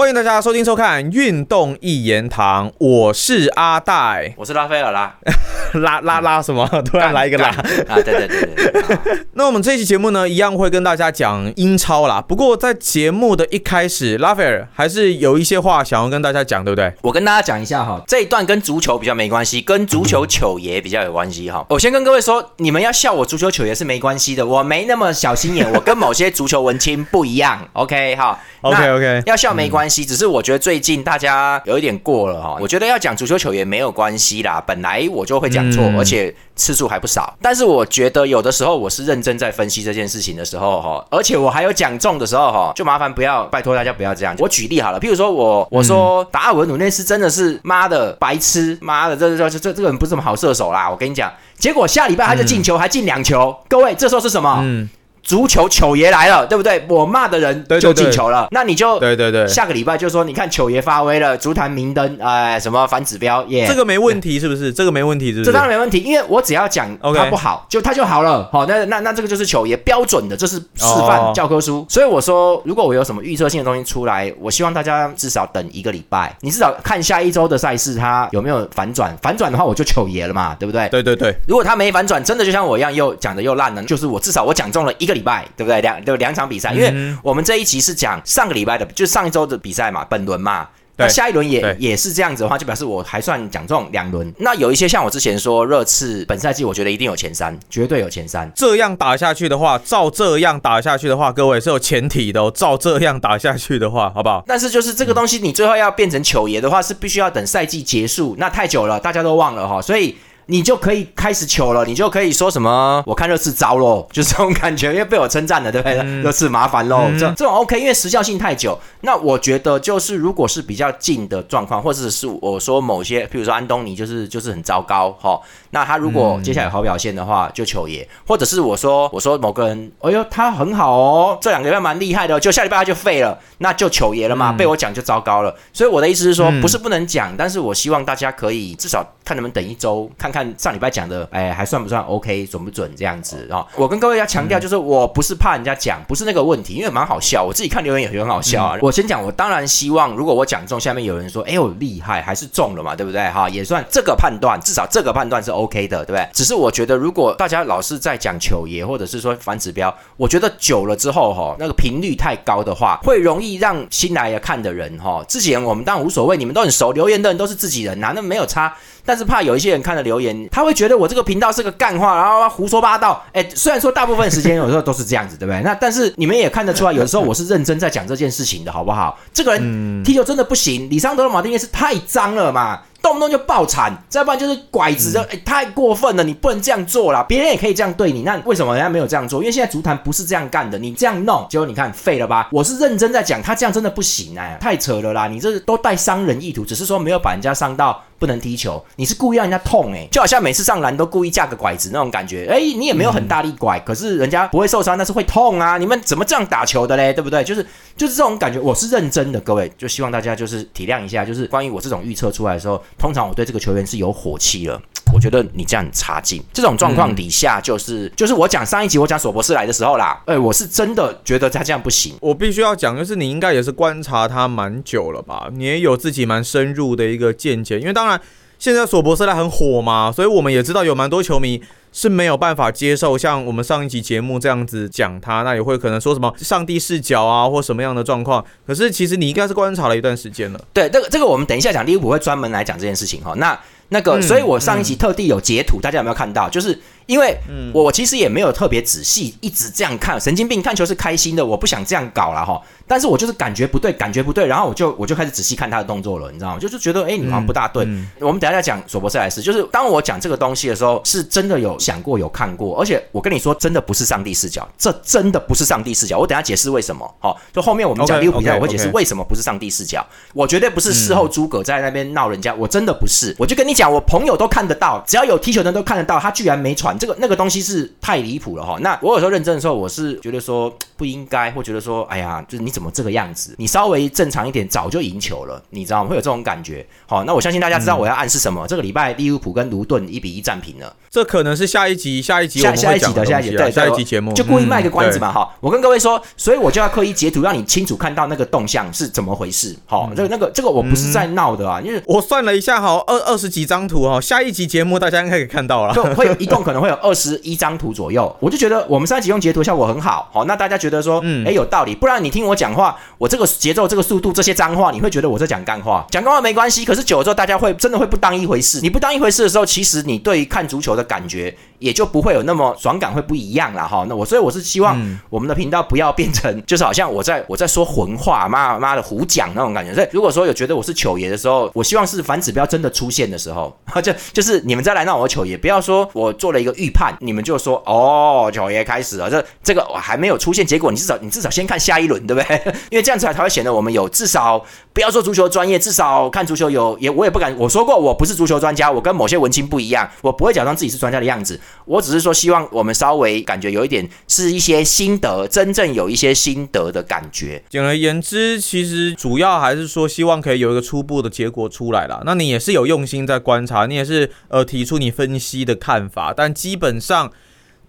欢迎大家收听收看《运动一言堂》，我是阿戴，我是拉菲尔啦，拉拉拉什么？突然来一个拉啊！对对对对。那我们这期节目呢，一样会跟大家讲英超啦。不过在节目的一开始，拉斐尔还是有一些话想要跟大家讲，对不对？我跟大家讲一下哈，这一段跟足球比较没关系，跟足球球爷比较有关系哈。我先跟各位说，你们要笑我足球球爷是没关系的，我没那么小心眼，我跟某些足球文青不一样。OK 哈，OK OK，要笑没关系。只是我觉得最近大家有一点过了哈，我觉得要讲足球球员没有关系啦，本来我就会讲错，而且次数还不少。但是我觉得有的时候我是认真在分析这件事情的时候哈，而且我还有讲中的时候哈，就麻烦不要拜托大家不要这样。我举例好了，譬如说我我说达尔文努内斯真的是妈的白痴，妈的这这这这这个人不是什么好射手啦，我跟你讲，结果下礼拜他就进球，还进两球。各位这时候是什么？足球球爷来了，对不对？我骂的人就进球了，那你就对对对，下个礼拜就说你看球爷发威了，足坛明灯，哎，什么反指标耶？这个没问题是不是？这个没问题是不是？这当然没问题，因为我只要讲他不好，就他就好了。好，那那那这个就是球爷标准的，这是示范教科书。所以我说，如果我有什么预测性的东西出来，我希望大家至少等一个礼拜，你至少看下一周的赛事，它有没有反转？反转的话，我就球爷了嘛，对不对？对对对。如果他没反转，真的就像我一样又讲的又烂了，就是我至少我讲中了一个礼拜，对不对？两就两场比赛，因为我们这一集是讲上个礼拜的，就上一周的比赛嘛，本轮嘛。那下一轮也也是这样子的话，就表示我还算讲中两轮。那有一些像我之前说热刺本赛季，我觉得一定有前三，绝对有前三。这样打下去的话，照这样打下去的话，各位是有前提的哦。照这样打下去的话，好不好？但是就是这个东西，你最后要变成球爷的话，是必须要等赛季结束，那太久了，大家都忘了哈。所以。你就可以开始求了，你就可以说什么？我看热刺糟喽，就这种感觉，因为被我称赞了，对不对？热刺麻烦喽，这这种 OK，因为时效性太久。那我觉得就是，如果是比较近的状况，或者是我说某些，比如说安东尼，就是就是很糟糕哈。那他如果接下来有好表现的话，就求爷；或者是我说我说某个人，哎呦他很好哦，这两个月蛮厉害的，就下礼拜他就废了，那就求爷了嘛。被我讲就糟糕了。所以我的意思是说，不是不能讲，但是我希望大家可以至少看能不能等一周，看看。上礼拜讲的，哎，还算不算 OK，准不准这样子啊？我跟各位要强调，就是我不是怕人家讲，不是那个问题，因为蛮好笑，我自己看留言也很好笑啊。我先讲，我当然希望，如果我讲中，下面有人说，哎呦厉害，还是中了嘛，对不对？哈，也算这个判断，至少这个判断是 OK OK 的，对不对？只是我觉得，如果大家老是在讲球爷，或者是说反指标，我觉得久了之后，哈，那个频率太高的话，会容易让新来看的人，哈，自己人我们当然无所谓，你们都很熟，留言的人都是自己人呐，那没有差。但是怕有一些人看了留言，他会觉得我这个频道是个干话，然后胡说八道。哎，虽然说大部分时间有时候都是这样子，对不对？那但是你们也看得出来，有的时候我是认真在讲这件事情的，好不好？这个人踢球真的不行，里桑德的马丁内斯太脏了嘛。动不动就爆产，再不然就是拐子的，哎，太过分了！你不能这样做啦，别人也可以这样对你，那为什么人家没有这样做？因为现在足坛不是这样干的，你这样弄，结果你看废了吧？我是认真在讲，他这样真的不行哎，太扯了啦！你这都带伤人意图，只是说没有把人家伤到不能踢球，你是故意让人家痛哎，就好像每次上篮都故意架个拐子那种感觉，哎，你也没有很大力拐，可是人家不会受伤，但是会痛啊！你们怎么这样打球的嘞？对不对？就是就是这种感觉，我是认真的，各位就希望大家就是体谅一下，就是关于我这种预测出来的时候，通常我对这个球。员是有火气了，我觉得你这样很差劲。这种状况底下，就是就是我讲上一集我讲索博斯来的时候啦，哎，我是真的觉得他这样不行。我必须要讲，就是你应该也是观察他蛮久了吧？你也有自己蛮深入的一个见解。因为当然现在索博斯来很火嘛，所以我们也知道有蛮多球迷是没有办法接受像我们上一集节目这样子讲他，那也会可能说什么上帝视角啊，或什么样的状况。可是其实你应该是观察了一段时间了。对，这个这个我们等一下讲利物浦会专门来讲这件事情哈。那那个，所以我上一集特地有截图，大家有没有看到？就是因为我其实也没有特别仔细一直这样看，神经病看球是开心的，我不想这样搞了哈。但是我就是感觉不对，感觉不对，然后我就我就开始仔细看他的动作了，你知道吗？就是觉得哎，你好像不大对。我们等下再讲索博塞莱斯，就是当我讲这个东西的时候，是真的有想过、有看过，而且我跟你说，真的不是上帝视角，这真的不是上帝视角。我等下解释为什么。好，就后面我们讲利物浦比赛，我会解释为什么不是上帝视角。我绝对不是事后诸葛在那边闹人家，我真的不是。我就跟你讲，我朋友都看得到，只要有踢球的人都看得到，他居然没传这个那个东西是太离谱了哈。那我有时候认真的时候，我是觉得说不应该，或觉得说，哎呀，就是你怎么这个样子？你稍微正常一点，早就赢球了，你知道吗？会有这种感觉。好，那我相信大家知道我要暗示什么。这个礼拜利物浦跟卢顿一比一战平了，这可能是下一集，下一集下下一集的下一集，对，下一集节目就故意卖个关子嗯嘛，哈、我跟各位说，所以我就要刻意截图，让你清楚看到那个动向是怎么回事，好、嗯这个那个这个我不是在闹的啊，因为。我算了一下哈，二二十几张图哦，下一集节目大家应该可以看到了。就会有一共可能会有二十一张图左右，我就觉得我们上一集用截图效果很好，好，那大家觉得说，嗯，哎，有道理，不然你听我讲话，我这个节奏、这个速度、这些脏话，你会觉得我在讲干话，讲干话没关系，可是久了之后，大家会真的会不当一回事。你不当一回事的时候，其实你对于看足球的感觉也就不会有那么爽感，会不一样了，哈。那我所以我是希望我们的频道不要变成 就是好像我在我在说混话，妈妈的胡讲那种感觉。所以如果说有觉得我是糗爷的时候，我希望是反指标真的出现的时候，就就是你们再来闹我糗爷，不要说我做了一个预判，你们就说哦糗爷开始了，这这个我还没有出现，结果你至少你至少先看下一轮，对不对？因为这样子才会显得我们有至少不要说足球专业，至少看足球有也我也不敢我说过我不是足球专家，我跟某些文青不一样，我不会假装自己是专家的样子，我只是说希望我们稍微感觉有一点是一些心得，真正有一些心得的感觉。简而言之，其实主要还是说希望可以有一个初步的结果出来了。那你也是有用心在观察，你也是呃提出你分析的看法，但基本上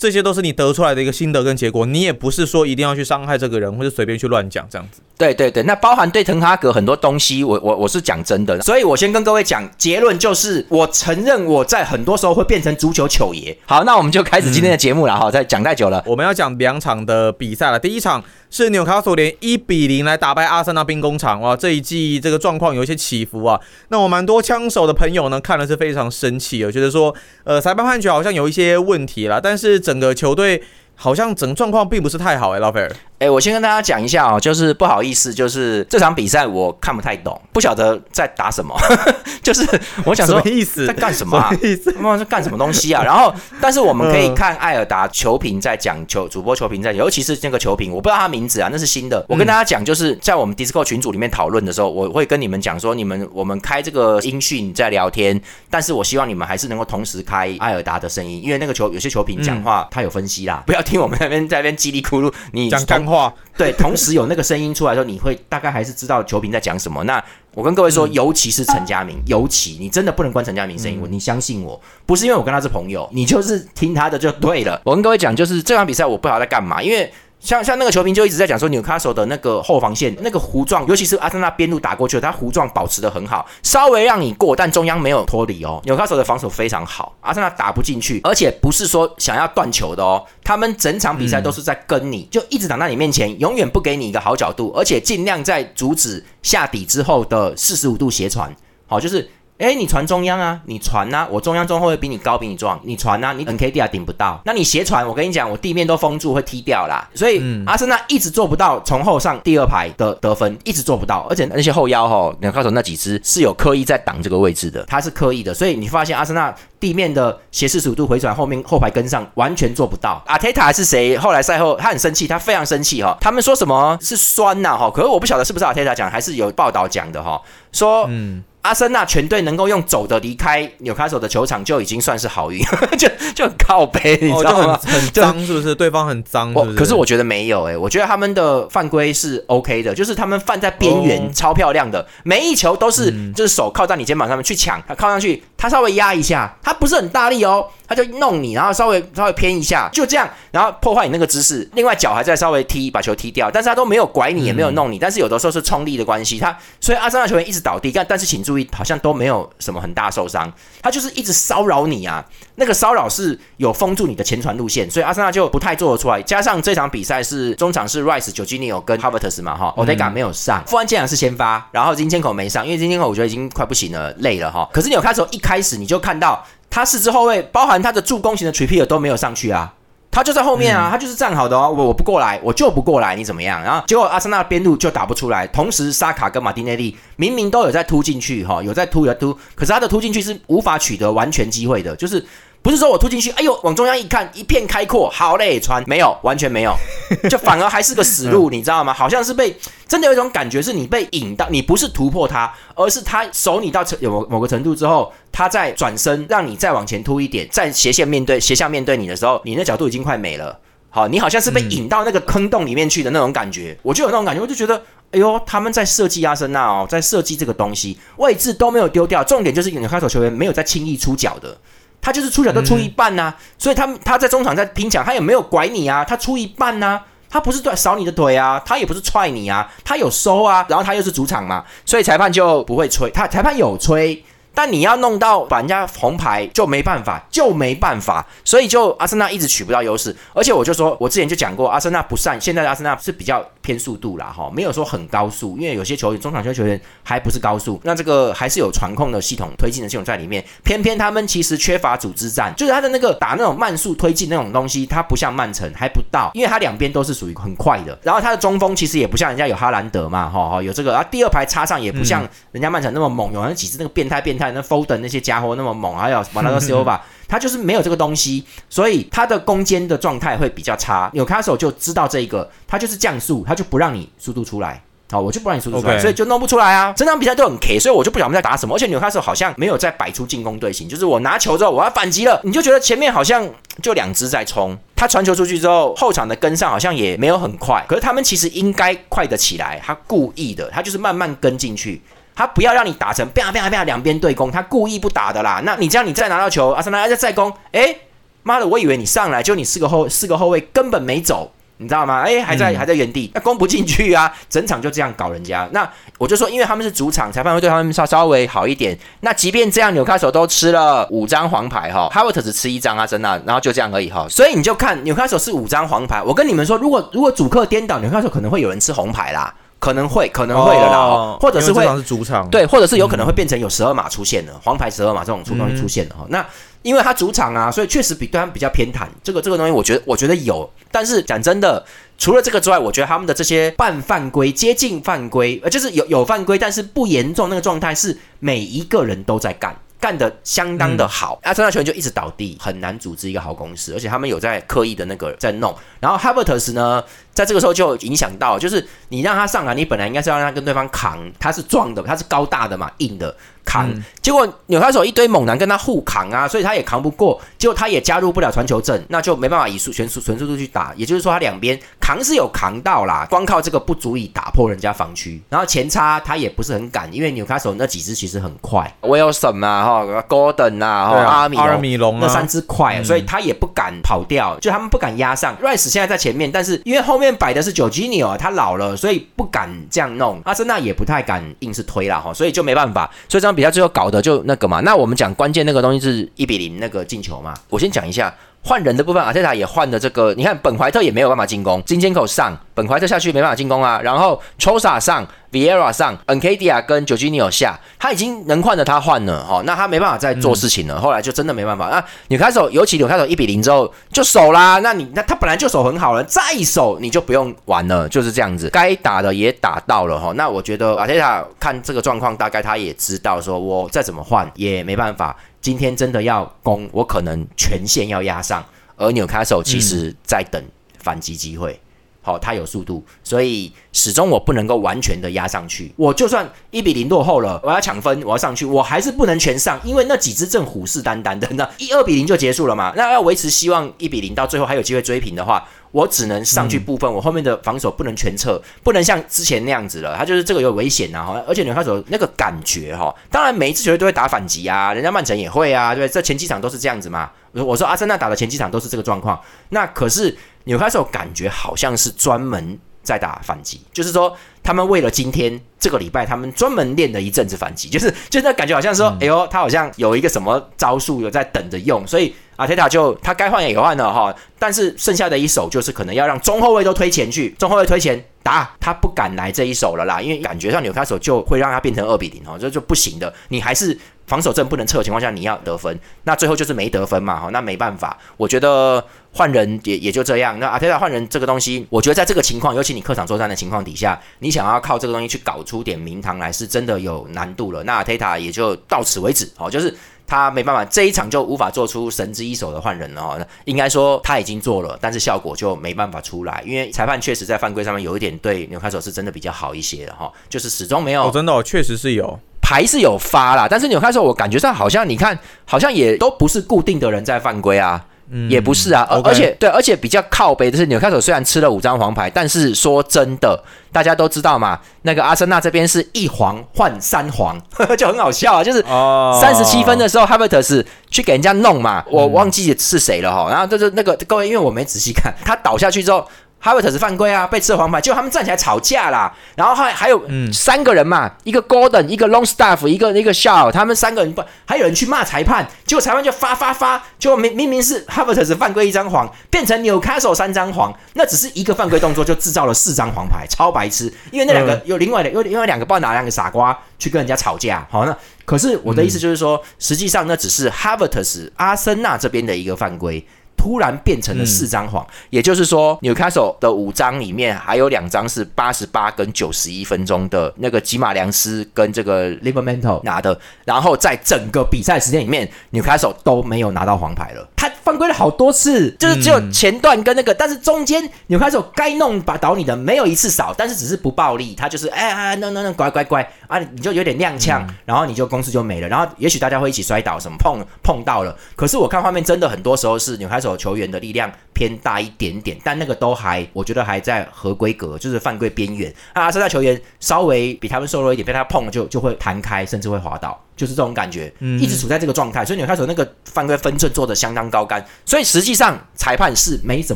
这些都是你得出来的一个心得跟结果，你也不是说一定要去伤害这个人或者随便去乱讲这样子。对对对，那包含对滕哈格很多东西，我我我是讲真的，所以我先跟各位讲结论，就是我承认我在很多时候会变成足球球爷。好，那我们就开始今天的节目了哈，再讲太久了。我们要讲两场的比赛了。第一场是纽卡索联一比零来打败阿森纳兵工厂，哇，这一季这个状况有一些起伏啊。那我蛮多枪手的朋友呢，看了是非常生气，我觉得说，呃，裁判判决好像有一些问题啦，但是整整个球队好像整状况并不是太好哎、拉菲尔。哎，我先跟大家讲一下哦，就是不好意思，就是这场比赛我看不太懂，不晓得在打什么，就是我想什说么意思？在干什么啊什么意思？他妈在干什么东西啊？然后，但是我们可以嗯看艾尔达球评在讲球，主播球评在，尤其是那个球评，我不知道他名字啊，那是新的。我跟大家讲，就是在我们 Discord 群组里面讨论的时候，我会跟你们讲说，你们我们开这个音讯在聊天，但是我希望你们还是能够同时开艾尔达的声音，因为那个球有些球评讲话他有分析啦，不要听我们那边在那边叽里咕噜，你讲干话，对，同时有那个声音出来的时候，你会大概还是知道球评在讲什么。那我跟各位说，尤其是陈佳明，尤其你真的不能关陈佳明声音，我你相信我，不是因为我跟他是朋友，你就是听他的就对了。我跟各位讲，就是这场比赛我不知道在干嘛，因为。像像那个球评就一直在讲说纽卡索的那个后防线那个弧状，尤其是阿森纳边路打过去，他弧状保持的很好，稍微让你过，但中央没有脱离哦。纽卡索的防守非常好，阿森纳打不进去，而且不是说想要断球的哦，他们整场比赛都是在跟你，就一直挡在你面前，永远不给你一个好角度，而且尽量在阻止下底之后的四十五度斜传，好，就是。哎，你传中央啊，你传呐、我中央中后卫比你高，比你壮，你传呐、啊，你 NKD 啊顶不到，那你斜传，我跟你讲，我地面都封住，会踢掉啦。所以、阿森纳一直做不到从后上第二排的得分，一直做不到，而且那些后腰哈，纽卡手那几支是有刻意在挡这个位置的，他是刻意的，所以你发现阿森纳地面的斜四十五度回转，后面后排跟上完全做不到。阿泰塔是谁？后来赛后他很生气，他非常生气哈，他们说什么是酸呐、哈，可是我不晓得是不是阿泰塔讲，还是有报道讲的哈，说嗯。阿森纳全队能够用走的离开纽卡索的球场，就已经算是好运，就就很靠背，你哦，知道吗？就很很 脏，是不是？对方很脏？我可是我觉得没有诶、我觉得他们的犯规是 OK 的，就是他们犯在边缘，哦超漂亮的，每一球都是、就是手靠在你肩膀上面去抢，他靠上去，他稍微压一下，他不是很大力哦，他就弄你，然后稍微稍微偏一下，就这样，然后破坏你那个姿势，另外脚还在稍微踢把球踢掉，但是他都没有拐你，也没有弄你，但是有的时候是冲力的关系，他所以阿森纳球员一直倒地，但但是请注意，好像都没有什么很大受伤，他就是一直骚扰你啊，那个骚扰是有封住你的前传路线，所以阿森纳就不太做得出来。加上这场比赛是中场是 Rice、久基尼奥跟 Havertz 嘛，哈，Odega 没有上，富安健洋是先发，然后金千口没上，因为金千口我觉得已经快不行了，累了哈。可是你有看时候一开始你就看到他四支后卫，包含他的助攻型的 Trippier 都没有上去啊。他就在后面啊，他就是站好的哦，我我不过来，我就不过来，你怎么样？然后结果阿森纳边路就打不出来，同时沙卡跟马丁内利明明都有在突进去哈，有在突有在突，可是他的突进去是无法取得完全机会的，就是不是说我突进去，哎呦往中央一看一片开阔，好嘞穿没有，完全没有，就反而还是个死路，你知道吗？好像是被真的有一种感觉是你被引到，你不是突破他，而是他守你到程有某某个程度之后，他再转身让你再往前突一点，在斜线面对斜向面对你的时候，你那角度已经快没了。好，你好像是被引到那个坑洞里面去的那种感觉，我就有那种感觉，我就觉得，哎呦，他们在设计阿森纳哦，在设计这个东西，位置都没有丢掉，重点就是纽卡手球员没有在轻易出脚的。他就是出脚都出一半呐、所以他他在中场在拼抢，他也没有拐你啊，他出一半呐、他不是对扫你的腿啊，他也不是踹你啊，他有收啊，然后他又是主场嘛，所以裁判就不会吹，他裁判有吹，但你要弄到把人家红牌就没办法，就没办法，所以就阿森纳一直取不到优势。而且我就说，我之前就讲过，阿森纳不善，现在的阿森纳是比较偏速度啦，哈，没有说很高速，因为有些球员中场球球员还不是高速，那这个还是有传控的系统、推进的系统在里面。偏偏他们其实缺乏组织战，就是他的那个打那种慢速推进那种东西，它不像曼城，还不到，因为他两边都是属于很快的。然后他的中锋其实也不像人家有哈兰德嘛，哈哈，有这个啊，第二排插上也不像人家曼城那么猛，有那几只那个变态变态那 Foden 那些家伙那么猛，还有马拉多 Silva。他就是没有这个东西，所以他的攻坚的状态会比较差。纽卡手就知道这一个，他就是降速，他就不让你速度出来。好，我就不让你速度出来所以就弄不出来啊。整场比赛都很 K，所以我就不晓得我们在打什么。而且纽卡手好像没有在摆出进攻队形，就是我拿球之后我要反击了，你就觉得前面好像就两只在冲。他传球出去之后，后场的跟上好像也没有很快，可是他们其实应该快得起来，他故意的，他就是慢慢跟进去。他不要让你打成啪啪啪两边对攻，他故意不打的啦。那你这样你再拿到球，阿森纳再再攻，诶，妈的，我以为你上来就你四个后四个后卫根本没走，你知道吗？诶，还在、还在原地，那攻不进去啊，整场就这样搞人家。那我就说，因为他们是主场，裁判会对他们稍稍微好一点。那即便这样，纽卡手都吃了五张黄牌哈，哈维特只吃一张啊，真的，然后就这样而已哈。所以你就看纽卡手是五张黄牌，我跟你们说，如果如果主客颠倒，纽卡手可能会有人吃红牌啦。可能会，可能会的啦，哦或者是会是主场，对，或者是有可能会变成有十二码出现的，黄牌十二码这种出东西出现的哈。那因为他主场啊，所以确实比对他们比较偏袒。这个这个东西，我觉得我觉得有，但是讲真的，除了这个之外，我觉得他们的这些半犯规、接近犯规，呃，就是有有犯规，但是不严重那个状态，是每一个人都在干。干得相当的好，阿森纳球员就一直倒地，很难组织一个好公司，而且他们有在刻意的那个在弄。然后哈维特斯呢，在这个时候就影响到，就是你让他上来，你本来应该是要让他跟对方扛，他是壮的，他是高大的嘛，硬的扛。结果纽卡手一堆猛男跟他互扛啊，所以他也扛不过，结果他也加入不了传球阵，那就没办法以速全速纯速度去打。也就是说，他两边扛是有扛到啦，光靠这个不足以打破人家防区。然后前插他也不是很敢，因为纽卡手那几只其实很快，Wilson 啊，哈，Gordon 啊，哈，阿米阿尔米隆啊，那三只快，所以他也不敢跑掉，就他们不敢压上。Rice 现在在前面，但是因为后面摆的是 Jorginho，他老了，所以不敢这样弄。阿森纳也不太敢硬是推啦哈，所以就没办法。所以这比赛最后搞的就那个嘛。那我们讲关键那个东西是一比零那个进球嘛。我先讲一下。换人的部分，阿泰塔也换了这个，你看本怀特也没有办法进攻，金尖口上，本怀特下去没办法进攻啊，然后 Chosa 上，Vieira 上 n k d i a 跟 j o r g i n i o 下，他已经能换的他换了哈、哦，那他没办法再做事情了，后来就真的没办法。那纽卡手，尤其纽卡手一比零之后就守啦，那你那他本来就守很好了，再守你就不用玩了，就是这样子，该打的也打到了哈、那我觉得阿泰塔看这个状况，大概他也知道说，我再怎么换也没办法。今天真的要攻，我可能全线要压上，而纽卡手其实在等反击机会。好、他有速度，所以始终我不能够完全的压上去。我就算一比零落后了，我要抢分，我要上去，我还是不能全上，因为那几只正虎视眈眈的，那一二比零就结束了嘛。那要维持希望一比零到最后还有机会追平的话，我只能上去部分，我后面的防守不能全撤，不能像之前那样子了。他就是这个有危险啊，哈，而且纽卡手那个感觉哈，当然每一支球队都会打反击啊，人家曼城也会啊，对不对？这前几场都是这样子嘛。我说阿森纳打的前几场都是这个状况，那可是纽卡手感觉好像是专门在打反击，就是说他们为了今天这个礼拜，他们专门练了一阵子反击，就是就是那感觉好像说，哎呦，他好像有一个什么招数有在等着用，所以阿泰塔就他该换也换了哈，但是剩下的一手就是可能要让中后卫都推前去，中后卫推前打，他不敢来这一手了啦，因为感觉上纽卡手就会让他变成二比零哦，这就不行的，你还是。防守阵不能撤的情况下，你要得分，那最后就是没得分嘛，哈，那没办法。我觉得换人也也就这样。那阿泰塔换人这个东西，我觉得在这个情况，尤其你客场作战的情况底下，你想要靠这个东西去搞出点名堂来，是真的有难度了。那阿泰塔也就到此为止，哦，就是他没办法，这一场就无法做出神之一手的换人了。哦，应该说他已经做了，但是效果就没办法出来，因为裁判确实在犯规上面有一点对纽卡手是真的比较好一些的哈，就是始终没有。哦，真的、哦，确实是有。牌是有发啦，但是纽卡手我感觉上好像你看，好像也都不是固定的人在犯规啊。也不是啊，而且对，而且比较靠北的是纽卡索虽然吃了五张黄牌，但是说真的，大家都知道嘛，那个阿森纳这边是一黄换三黄，就很好笑啊，就是哦三十七分的时候，哈维特斯去给人家弄嘛，我忘记是谁了哈。然后就是那个各位，因为我没仔细看，他倒下去之后。哈维特斯犯规啊，被吃了黄牌，结果他们站起来吵架啦。然后还还有三个人嘛，一个 Golden，一个 Longstaff，一个一个 Shaw，他们三个人不还有人去骂裁判，结果裁判就发发发，结果明明明是哈维特斯犯规一张黄，变成纽卡手三张黄，那只是一个犯规动作就制造了四张黄牌，超白痴。因为那两个、有另外的有另外两个不知道哪两个傻瓜去跟人家吵架，好那可是我的意思就是说，实际上那只是哈维特斯阿森纳这边的一个犯规。突然变成了四张黄，也就是说，Newcastle 的五张里面还有两张是八十八跟九十一分钟的那个吉马良斯跟这个 Livermore 拿的，然后在整个比赛时间里面，Newcastle 都没有拿到黄牌了。他犯规了好多次，就是只有前段跟那个，但是中间 Newcastle 该弄把倒你的没有一次少，但是只是不暴力，他就是哎哎那那那乖乖乖。啊，你就有点踉跄，然后你就公司就没了，然后也许大家会一起摔倒什么碰碰到了，可是我看画面真的很多时候是球员的力量偏大一点点，但那个都还我觉得还在合规格，就是犯规边缘。啊，阿森纳球员稍微比他们瘦弱一点，被他碰了就就会弹开，甚至会滑倒。就是这种感觉，嗯一直处在这个状态，所以纽卡手那个犯规分寸做的相当高干，所以实际上裁判是没怎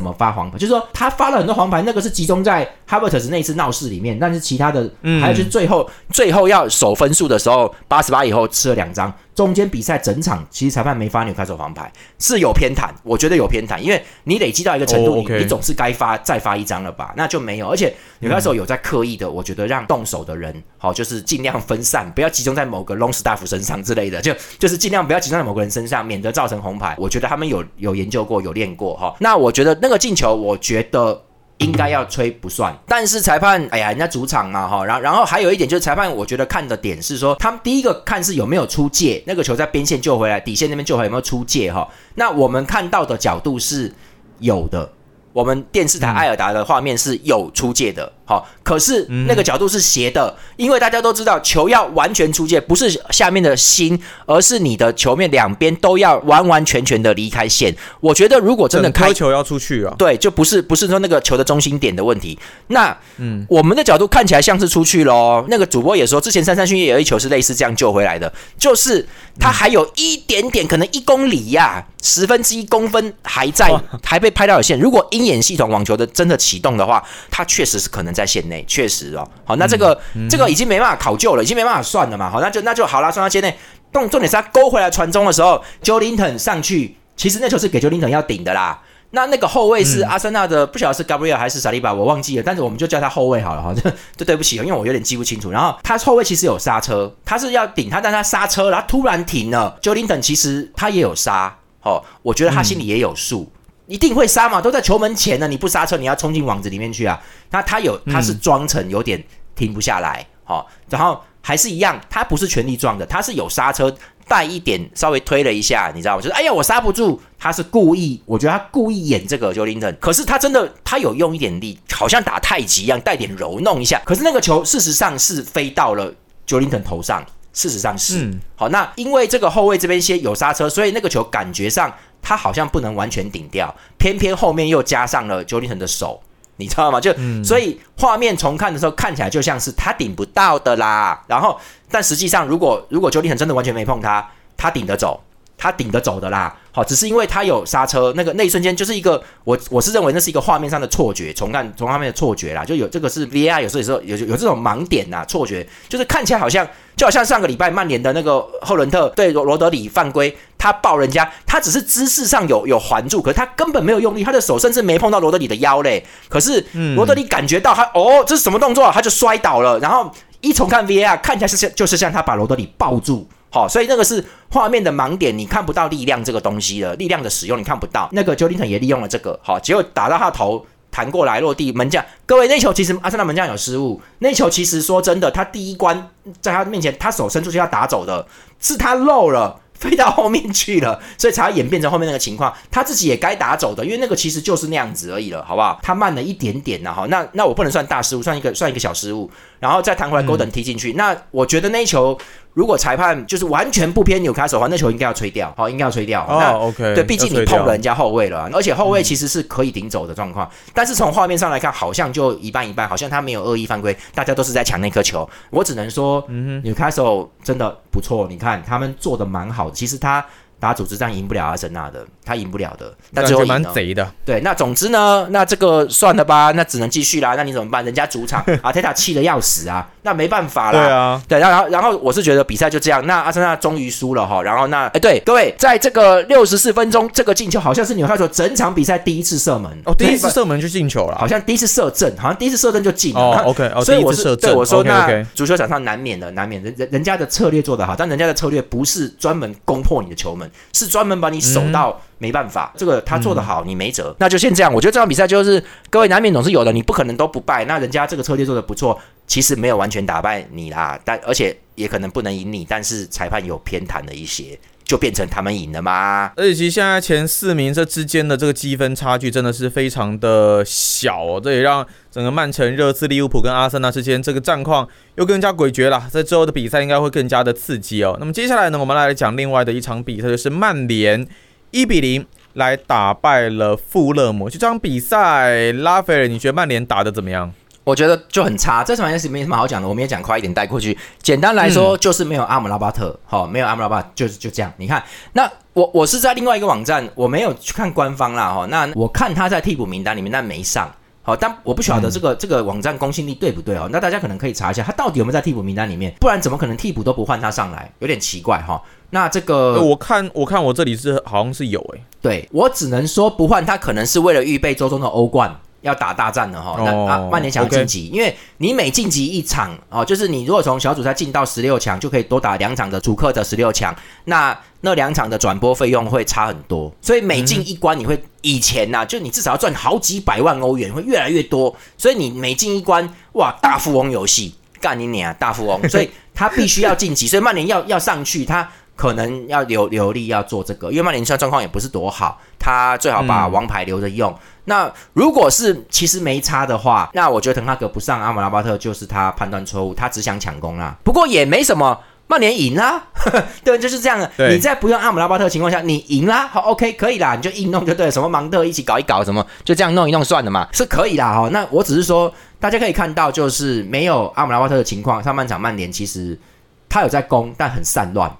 么发黄牌，就是说他发了很多黄牌，那个是集中在哈维特斯那一次闹事里面，但是其他的，还有就是最后最后要守分数的时候，八十八以后吃了两张，中间比赛整场其实裁判没发纽卡手黄牌，是有偏袒，我觉得有偏袒，因为你累积到一个程度，哦你你总是该发再发一张了吧？那就没有，而且纽卡手有在刻意的，我觉得让动手的人好，就是尽量分散，不要集中在某个 long staff 身上之类的，就 就是尽量不要集中在某个人身上，免得造成红牌。我觉得他们有有研究过，有练过哈。那我觉得那个进球，我觉得。应该要吹不算，但是裁判，哎呀，人家主场嘛，哈，然然后还有一点就是裁判，我觉得看的点是说，他们第一个看是有没有出界，那个球在边线救回来，底线那边救回来有没有出界哈。那我们看到的角度是有的，我们电视台艾尔达的画面是有出界的，好、可是那个角度是斜的，因为大家都知道球要完全出界，不是下面的心，而是你的球面两边都要完完全全的离开线。我觉得如果真的开球要出去啊，对，就不是不是说那个球的中心点的问题。那嗯，我们的角度看起来像是出去喽。那个主播也说，之前三三勋也有一球是类似这样救回来的，就是他还有一点点，可能一公里呀、十分之一公分还在，还被拍到有线。如果鹰眼系统网球的真的启动的话，它确实是可能在线内，确实哦。好，那这个、这个已经没办法考究了，已经没办法算了嘛。好，那就那就好啦，算到线内。重重点是他勾回来传中的时候，Joe Linton 上去，其实那球是给 Joe Linton 要顶的啦。那那个后卫是阿森纳的，不晓得是 Gabriel 还是萨利巴，我忘记了，但是我们就叫他后卫好了哈，这这对不起，因为我有点记不清楚。然后他后卫其实有刹车，他是要顶他，但他刹车，然后突然停了。Joe Linton 其实他也有刹，哦，我觉得他心里也有数。一定会刹嘛，都在球门前呢，你不刹车，你要冲进网子里面去啊。那他有，他是装成有点停不下来，好、然后还是一样，他不是全力撞的，他是有刹车，带一点稍微推了一下，你知道吗？就是哎呀，我刹不住，他是故意，我觉得他故意演这个 j o l i n 可是他真的他有用一点力，好像打太极一样，带点柔弄一下。可是那个球事实上是飞到了 j o n t o n 头上，事实上是、嗯好。那因为这个后卫这边先有刹车，所以那个球感觉上他好像不能完全顶掉，偏偏后面又加上了 j o l i n t o n 的手。你知道吗？就、所以画面重看的时候，看起来就像是他顶不到的啦。然后，但实际上，如果如果 j o l i n t o n 真的完全没碰他，他顶得走，他顶得走的啦。好，只是因为他有刹车，那个那一瞬间就是一个我我是认为那是一个画面上的错觉，重看从画面的错觉啦，就有这个是 VAR 有时候有时候有有这种盲点呐，错觉就是看起来好像就好像上个礼拜曼联的那个赫伦特对罗罗德里犯规，他抱人家，他只是姿势上有有环住，可是他根本没有用力，他的手甚至没碰到罗德里的腰嘞。可是罗德里感觉到他哦这是什么动作啊，他就摔倒了，然后一重看 VAR 看起来是像就是像他把罗德里抱住。好，所以那个是画面的盲点，你看不到力量这个东西了，力量的使用你看不到。那个 j o l i n t o n 也利用了这个，好，结果打到他头弹过来落地，门将各位那球其实阿森纳门将有失误，那球其实说真的，他第一关在他面前，他手伸出去要打走的，是他漏了。飞到后面去了，所以才演变成后面那个情况。他自己也该打走的，因为那个其实就是那样子而已了，好不好？他慢了一点点呐，哈，那那我不能算大失误，算一个算一个小失误，然后再弹回来，Golden 踢进去。那我觉得那一球。如果裁判就是完全不偏纽卡手的话，那球应该要吹掉，好，应该要吹掉。哦，OK，对，毕竟你碰了人家后卫了，而且后卫其实是可以顶走的状况。但是从画面上来看，好像就一半一半，好像他没有恶意犯规，大家都是在抢那颗球。我只能说，纽卡手真的不错，你看他们做的蛮好。其实他。打组织战赢不了阿森纳的，他赢不了的。但最后蛮贼的。对，那总之呢，那这个算了吧，那只能继续啦。那你怎么办？人家主场 阿泰塔气的要死啊，那没办法啦。对啊，对，然后然后我是觉得比赛就这样，那阿森纳终于输了哈。然后那哎，对各位，在这个六十四分钟，这个进球好像是纽卡索整场比赛第一次射门哦，第一次射门就进球了，好像第一次射正，好像第一次射正就进了。哦，OK，所以我是对我说，那足球场上难免的，难免人人人家的策略做得好，但人家的策略不是专门攻破你的球门，是专门把。你守到没办法，这个他做的好，你没辙，那就先这样。我觉得这场比赛就是各位难免总是有的，你不可能都不败。那人家这个策略做的不错，其实没有完全打败你啦，但而且也可能不能赢你，但是裁判有偏袒了一些。就变成他们赢了吗？而且其实现在前四名这之间的这个积分差距真的是非常的小哦，这也让整个曼城、热刺、利物浦跟阿森纳之间这个战况又更加诡谲了。在之后的比赛应该会更加的刺激哦。那么接下来呢，我们来讲另外的一场比赛，就是曼联一比零来打败了富勒姆。这场比赛，拉斐尔，你觉得曼联打的怎么样？我觉得就很差，这场也是没什么好讲的，我们也讲快一点带过去。简单来说，就是没有阿姆拉巴特，好，没有阿姆拉巴，就是就这样。你看，那我我是在另外一个网站，我没有去看官方啦，哈，那我看他在替补名单里面，但没上，好，但我不晓得这个这个网站公信力对不对哦？那大家可能可以查一下，他到底有没有在替补名单里面？不然怎么可能替补都不换他上来？有点奇怪哈。那这个我看我看我这里是好像是有诶，对我只能说不换他，可能是为了预备周中的欧冠。要打大战了哈，那啊曼联想要晋级，因为你每晋级一场哦，就是你如果从小组赛进到十六强，就可以多打两场的主客的十六强，那那两场的转播费用会差很多，所以每进一关你会以前呐，就你至少要赚好几百万欧元，会越来越多，所以你每进一关哇，大富翁游戏干你娘大富翁，所以他必须要晋级，所以曼联要要上去，他可能要留留力要做这个，因为曼联现在状况也不是多好，他最好把王牌留着用。那如果是其实没差的话，那我觉得滕哈格不上阿姆拉巴特就是他判断错误，他只想抢攻啦。不过也没什么，曼联赢啦，对，就是这样的。你在不用阿姆拉巴特的情况下，你赢啦，好，OK，可以啦，你就硬弄就对了。什么芒特一起搞一搞，什么就这样弄一弄算了嘛，是可以啦。哈，那我只是说，大家可以看到，就是没有阿姆拉巴特的情况，上半场曼联其实他有在攻，但很散乱。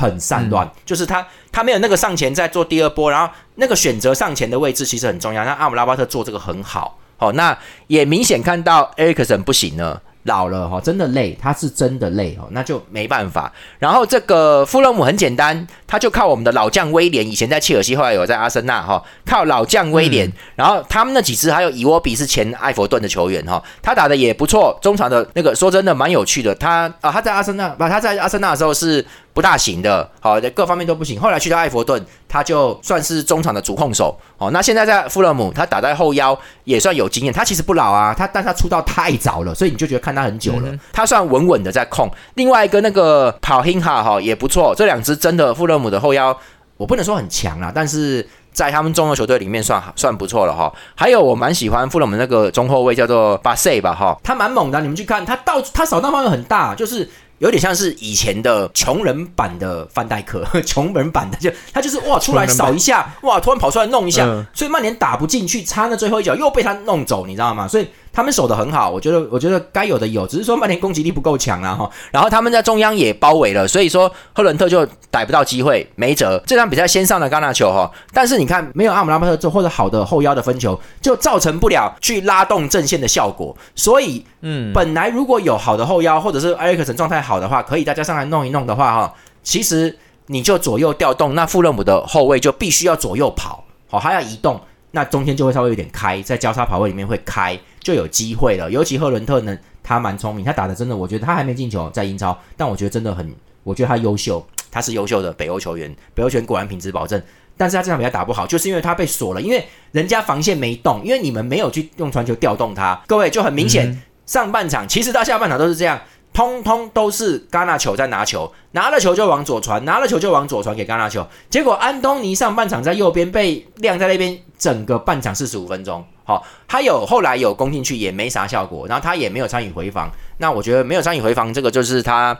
很散乱，就是他他没有那个上前再做第二波，然后那个选择上前的位置其实很重要。那阿姆拉巴特做这个很好，好，那也明显看到埃里克森不行了。老了哈，真的累，他是真的累哦，那就没办法。然后这个富勒姆很简单，他就靠我们的老将威廉，以前在切尔西，后来有在阿森纳哈，靠老将威廉。然后他们那几支还有伊沃比是前埃弗顿的球员哈，他打的也不错，中场的那个说真的蛮有趣的。他啊，他在阿森纳不，他在阿森纳的时候是不大行的，好，各方面都不行。后来去到埃弗顿，他就算是中场的主控手。哦，那现在在富勒姆，他打在后腰也算有经验。他其实不老啊，他但他出道太早了，所以你就觉得看他很久了。他算稳稳的在控。另外一个那个跑辛哈哈也不错，这两支真的富勒姆的后腰，我不能说很强啊，但是在他们中游球队里面算算不错了哈。还有我蛮喜欢富勒姆那个中后卫叫做巴塞吧哈，他蛮猛的，你们去看他到他扫荡范围很大，就是。有点像是以前的穷人版的范戴克，穷人版的就他就是哇出来扫一下，哇突然跑出来弄一下，所以曼联打不进去，差那最后一脚又被他弄走，你知道吗？所以。他们守的很好，我觉得，我觉得该有的有，只是说曼联攻击力不够强啊哈。然后他们在中央也包围了，所以说赫伦特就逮不到机会，没辙。这场比赛先上了戛纳球哈，但是你看没有阿姆拉巴特做或者好的后腰的分球，就造成不了去拉动阵线的效果。所以，嗯，本来如果有好的后腰或者是埃里克森状态好的话，可以大家上来弄一弄的话哈，其实你就左右调动，那富勒姆的后卫就必须要左右跑，好，还要移动，那中间就会稍微有点开，在交叉跑位里面会开。就有机会了，尤其赫伦特呢，他蛮聪明，他打的真的，我觉得他还没进球在英超，但我觉得真的很，我觉得他优秀，他是优秀的北欧球员，北欧球员果然品质保证，但是他这场比赛打不好，就是因为他被锁了，因为人家防线没动，因为你们没有去用传球调动他，各位就很明显，上半场其实到下半场都是这样。通通都是戛纳球在拿球，拿了球就往左传，拿了球就往左传给戛纳球。结果安东尼上半场在右边被晾在那边，整个半场四十五分钟。好，他有后来有攻进去也没啥效果，然后他也没有参与回防。那我觉得没有参与回防，这个就是他，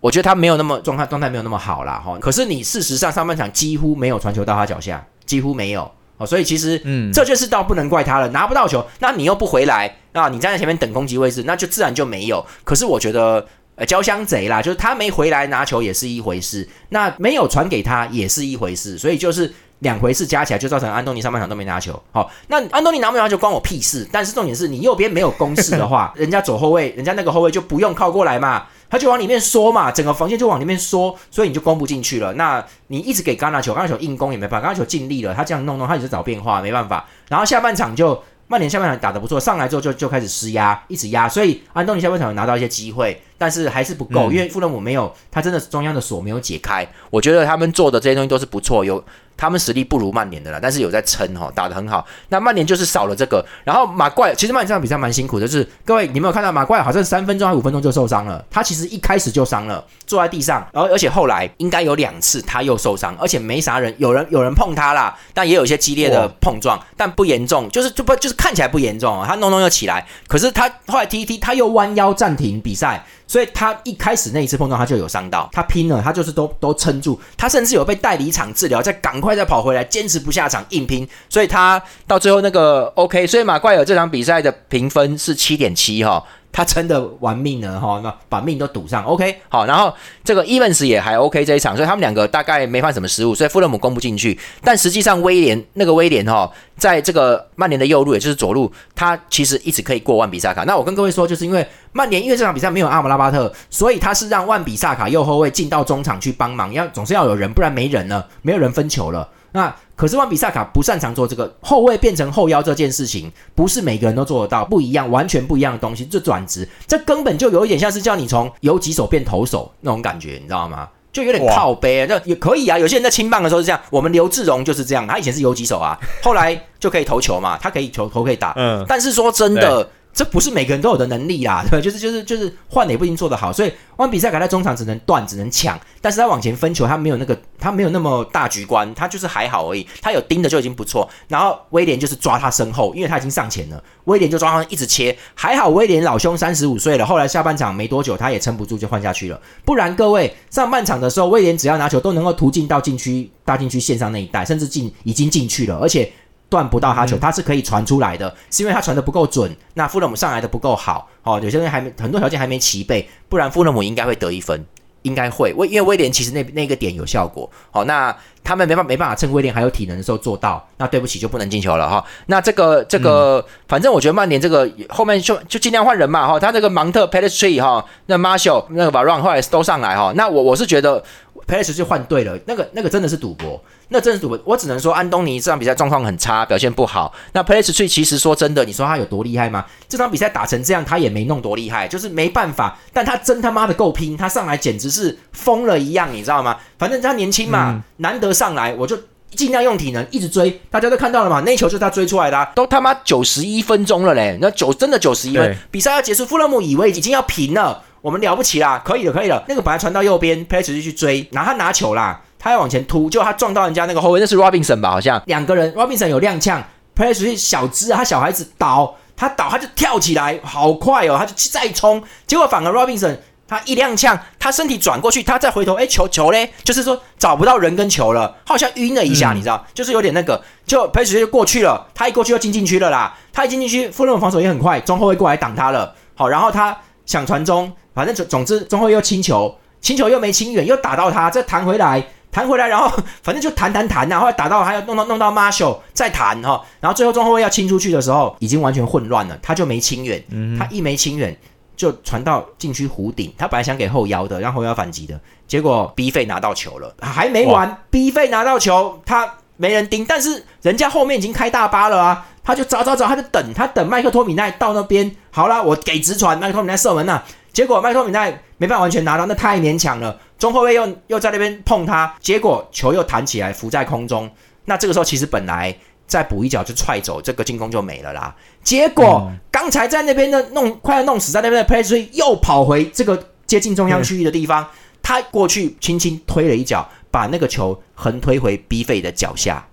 我觉得他没有那么状态，状态没有那么好啦。哈。可是你事实上上半场几乎没有传球到他脚下，几乎没有。哦，所以其实，嗯，这就是倒不能怪他了，拿不到球，那你又不回来，那你站在前面等攻击位置，那就自然就没有。可是我觉得，呃，交相贼啦，就是他没回来拿球也是一回事，那没有传给他也是一回事，所以就是两回事加起来就造成安东尼上半场都没拿球。好，那安东尼拿不拿球关我屁事，但是重点是你右边没有攻势的话，人家左后卫，人家那个后卫就不用靠过来嘛。他就往里面缩嘛，整个防线就往里面缩，所以你就攻不进去了。那你一直给戛纳球，戛纳球硬攻也没办法，戛纳球尽力了，他这样弄弄，他也是找变化，没办法。然后下半场就曼联下半场打得不错，上来之后就就开始施压，一直压，所以安东尼下半场有拿到一些机会。但是还是不够，因为富勒姆没有，他真的是中央的锁没有解开。我觉得他们做的这些东西都是不错，有他们实力不如曼联的啦，但是有在撑哈，打得很好。那曼联就是少了这个，然后马怪其实曼联这场比赛蛮辛苦的，就是各位你没有看到马怪好像三分钟还五分钟就受伤了，他其实一开始就伤了，坐在地上，然后而且后来应该有两次他又受伤，而且没啥人，有人有人碰他啦，但也有一些激烈的碰撞，但不严重，就是就不就是看起来不严重，他弄弄又起来，可是他后来踢一踢，他又弯腰暂停比赛。所以他一开始那一次碰撞，他就有伤到，他拼了，他就是都都撑住，他甚至有被带离场治疗，在赶快再跑回来，坚持不下场硬拼，所以他到最后那个 OK，所以马怪尔这场比赛的评分是七点七哈。他真的玩命了哈，那把命都赌上，OK，好，然后这个 Evans 也还 OK 这一场，所以他们两个大概没犯什么失误，所以富勒姆攻不进去。但实际上威廉那个威廉哈，在这个曼联的右路，也就是左路，他其实一直可以过万比萨卡。那我跟各位说，就是因为曼联因为这场比赛没有阿姆拉巴特，所以他是让万比萨卡右后卫进到中场去帮忙，要总是要有人，不然没人了，没有人分球了。那可是万比萨卡不擅长做这个后卫变成后腰这件事情，不是每个人都做得到，不一样，完全不一样的东西。这转职，这根本就有一点像是叫你从游击手变投手那种感觉，你知道吗？就有点靠背，那也可以啊。有些人在青棒的时候是这样，我们刘志荣就是这样，他以前是游击手啊，后来就可以投球嘛，他可以球头可以打。嗯，但是说真的。这不是每个人都有的能力啦，对吧？就是就是就是换的也不一定做得好，所以玩比赛卡在中场只能断，只能抢，但是他往前分球，他没有那个，他没有那么大局观，他就是还好而已，他有盯的就已经不错。然后威廉就是抓他身后，因为他已经上前了，威廉就抓他一直切，还好威廉老兄三十五岁了，后来下半场没多久他也撑不住就换下去了，不然各位上半场的时候威廉只要拿球都能够突进到禁区大禁区线上那一带，甚至进已经进去了，而且。断不到他球，他是可以传出来的，是因为他传的不够准。那富勒姆上来的不够好，哦，有些人还没很多条件还没齐备，不然富勒姆应该会得一分，应该会。威因为威廉其实那那个点有效果，好，那他们没办没办法趁威廉还有体能的时候做到，那对不起就不能进球了哈。那这个这个，反正我觉得曼联这个后面就就尽量换人嘛哈。他这个芒特、p e l e s t r e 哈，那 Marshall、那个 Varon 后来都上来哈。那我我是觉得 p e l e s t r e 就换对了，那个那个真的是赌博。那真是赌博，我只能说安东尼这场比赛状况很差，表现不好。那 p l a s t 其实说真的，你说他有多厉害吗？这场比赛打成这样，他也没弄多厉害，就是没办法。但他真他妈的够拼，他上来简直是疯了一样，你知道吗？反正他年轻嘛，难得上来，我就尽量用体能一直追。大家都看到了嘛，那球就是他追出来的，都他妈九十一分钟了嘞，那九真的九十一分，比赛要结束，富勒姆以为已经要平了，我们了不起啦，可以了，可以了。那个本来传到右边 p l a s t 就去追，然后他拿球啦。他要往前突，就他撞到人家那个后卫，那是 Robinson 吧？好像两个人，Robinson 有踉跄 p l a y 小只，他小孩子倒，他倒他就跳起来，好快哦，他就再冲，结果反而 Robinson 他一踉跄，他身体转过去，他再回头，哎，球球嘞，就是说找不到人跟球了，好像晕了一下，你知道，就是有点那个，就 p l a y 就过去了，他一过去就进禁区了啦，他一进禁区，富勒姆防守也很快，中后卫过来挡他了，好，然后他想传中，反正总总之中后卫又清球，清球又没清远，又打到他，再弹回来。弹回来，然后反正就弹弹弹呐，后来打到还要弄到弄到 Marshall 再弹哈，然后最后中后卫要清出去的时候，已经完全混乱了，他就没清远，他一没清远就传到禁区弧顶，他本来想给后腰的，让后腰反击的，结果 B 费拿到球了，还没完，B 费拿到球，他没人盯，但是人家后面已经开大巴了啊，他就找找找，他就等他等麦克托米奈到那边，好了，我给直传，麦克托米奈射门呐，结果麦克托米奈没办法完全拿到，那太勉强了。中后卫又又在那边碰他，结果球又弹起来浮在空中。那这个时候其实本来再补一脚就踹走，这个进攻就没了啦。结果刚才在那边的弄快要弄死在那边的 p l a y 又跑回这个接近中央区域的地方，他过去轻轻推了一脚，把那个球横推回 B 费的脚下，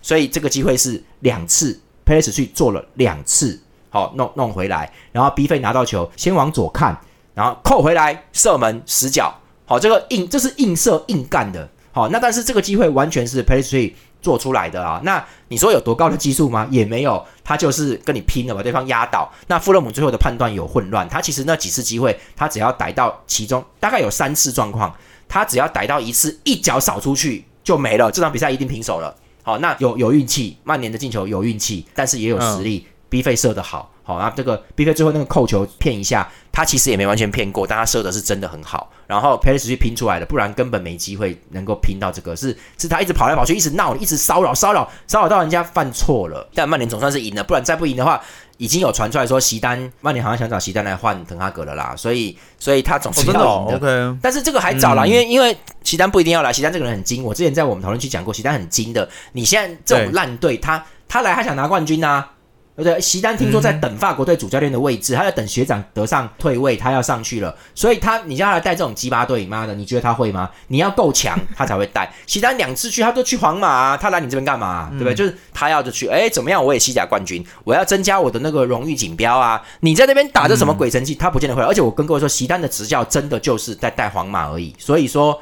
所以这个机会是两次 p a c e 去做了两次，好弄弄回来，然后 B 费拿到球，先往左看，然后扣回来射门死角，好，这个硬这是硬射硬干的，好，那但是这个机会完全是 p a y t r e 做出来的啊，那你说有多高的技术吗？也没有，他就是跟你拼了，把对方压倒。那富勒姆最后的判断有混乱，他其实那几次机会，他只要逮到其中大概有三次状况，他只要逮到一次，一脚扫出去就没了，这场比赛一定平手了。好，那有有运气，曼联的进球有运气，但是也有实力，B 费射的好。好，然后这个 B 费最后那个扣球骗一下，他其实也没完全骗过，但他射的是真的很好。然后 p r i s 去拼出来的，不然根本没机会能够拼到这个。是是他一直跑来跑去，一直闹，一直骚扰骚扰骚扰到人家犯错了。但曼联总算是赢了，不然再不赢的话，已经有传出来说席丹曼联好像想找席丹来换滕哈格了啦。所以所以他总是要赢的。但是这个还早啦，因为因为席丹不一定要来，席丹这个人很精。我之前在我们讨论区讲过，席丹很精的。你现在这种烂队，他他来他想拿冠军呐。对不对？席丹听说在等法国队主教练的位置，他在等学长得上退位，他要上去了。所以他，你叫他来带这种鸡巴队，妈的，你觉得他会吗？你要够强，他才会带。席丹两次去，他都去皇马，他来你这边干嘛？对不对？就是他要就去，哎，怎么样？我也西甲冠军，我要增加我的那个荣誉锦标啊！你在那边打着什么鬼神器？他不见得会。而且我跟各位说，席丹的执教真的就是在带皇马而已。所以说。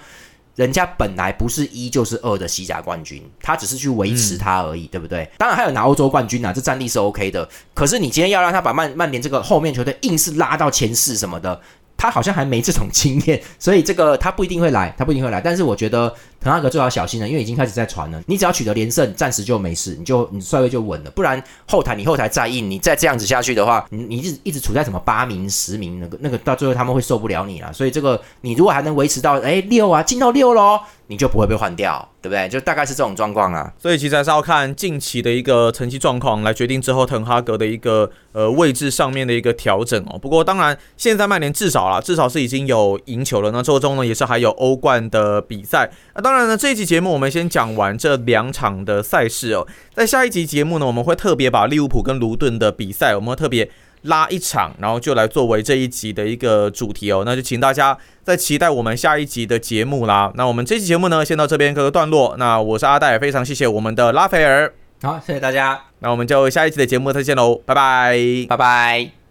人家本来不是一就是二的西甲冠军，他只是去维持他而已，对不对？当然还有拿欧洲冠军啊，这战力是 OK 的。可是你今天要让他把曼曼联这个后面球队硬是拉到前四什么的。他好像还没这种经验，所以这个他不一定会来，他不一定会来。但是我觉得滕哈格最好小心了，因为已经开始在传了。你只要取得连胜，暂时就没事，你就你帅位就稳了。不然后台你后台再硬，你再这样子下去的话，你你一直一直处在什么八名、十名那个那个，到最后他们会受不了你了。所以这个你如果还能维持到哎六啊，进到六喽。你就不会被换掉，对不对？就大概是这种状况啊。所以其实还是要看近期的一个成绩状况来决定之后滕哈格的一个呃位置上面的一个调整哦。不过当然，现在曼联至少啦，至少是已经有赢球了。那周中呢也是还有欧冠的比赛。那当然呢，这一集节目我们先讲完这两场的赛事哦。在下一集节目呢，我们会特别把利物浦跟卢顿的比赛，我们会特别。拉一场，然后就来作为这一集的一个主题哦，那就请大家再期待我们下一集的节目啦。那我们这期节目呢，先到这边各个段落。那我是阿戴，非常谢谢我们的拉斐尔，好，谢谢大家。那我们就下一期的节目再见喽，拜拜，拜拜。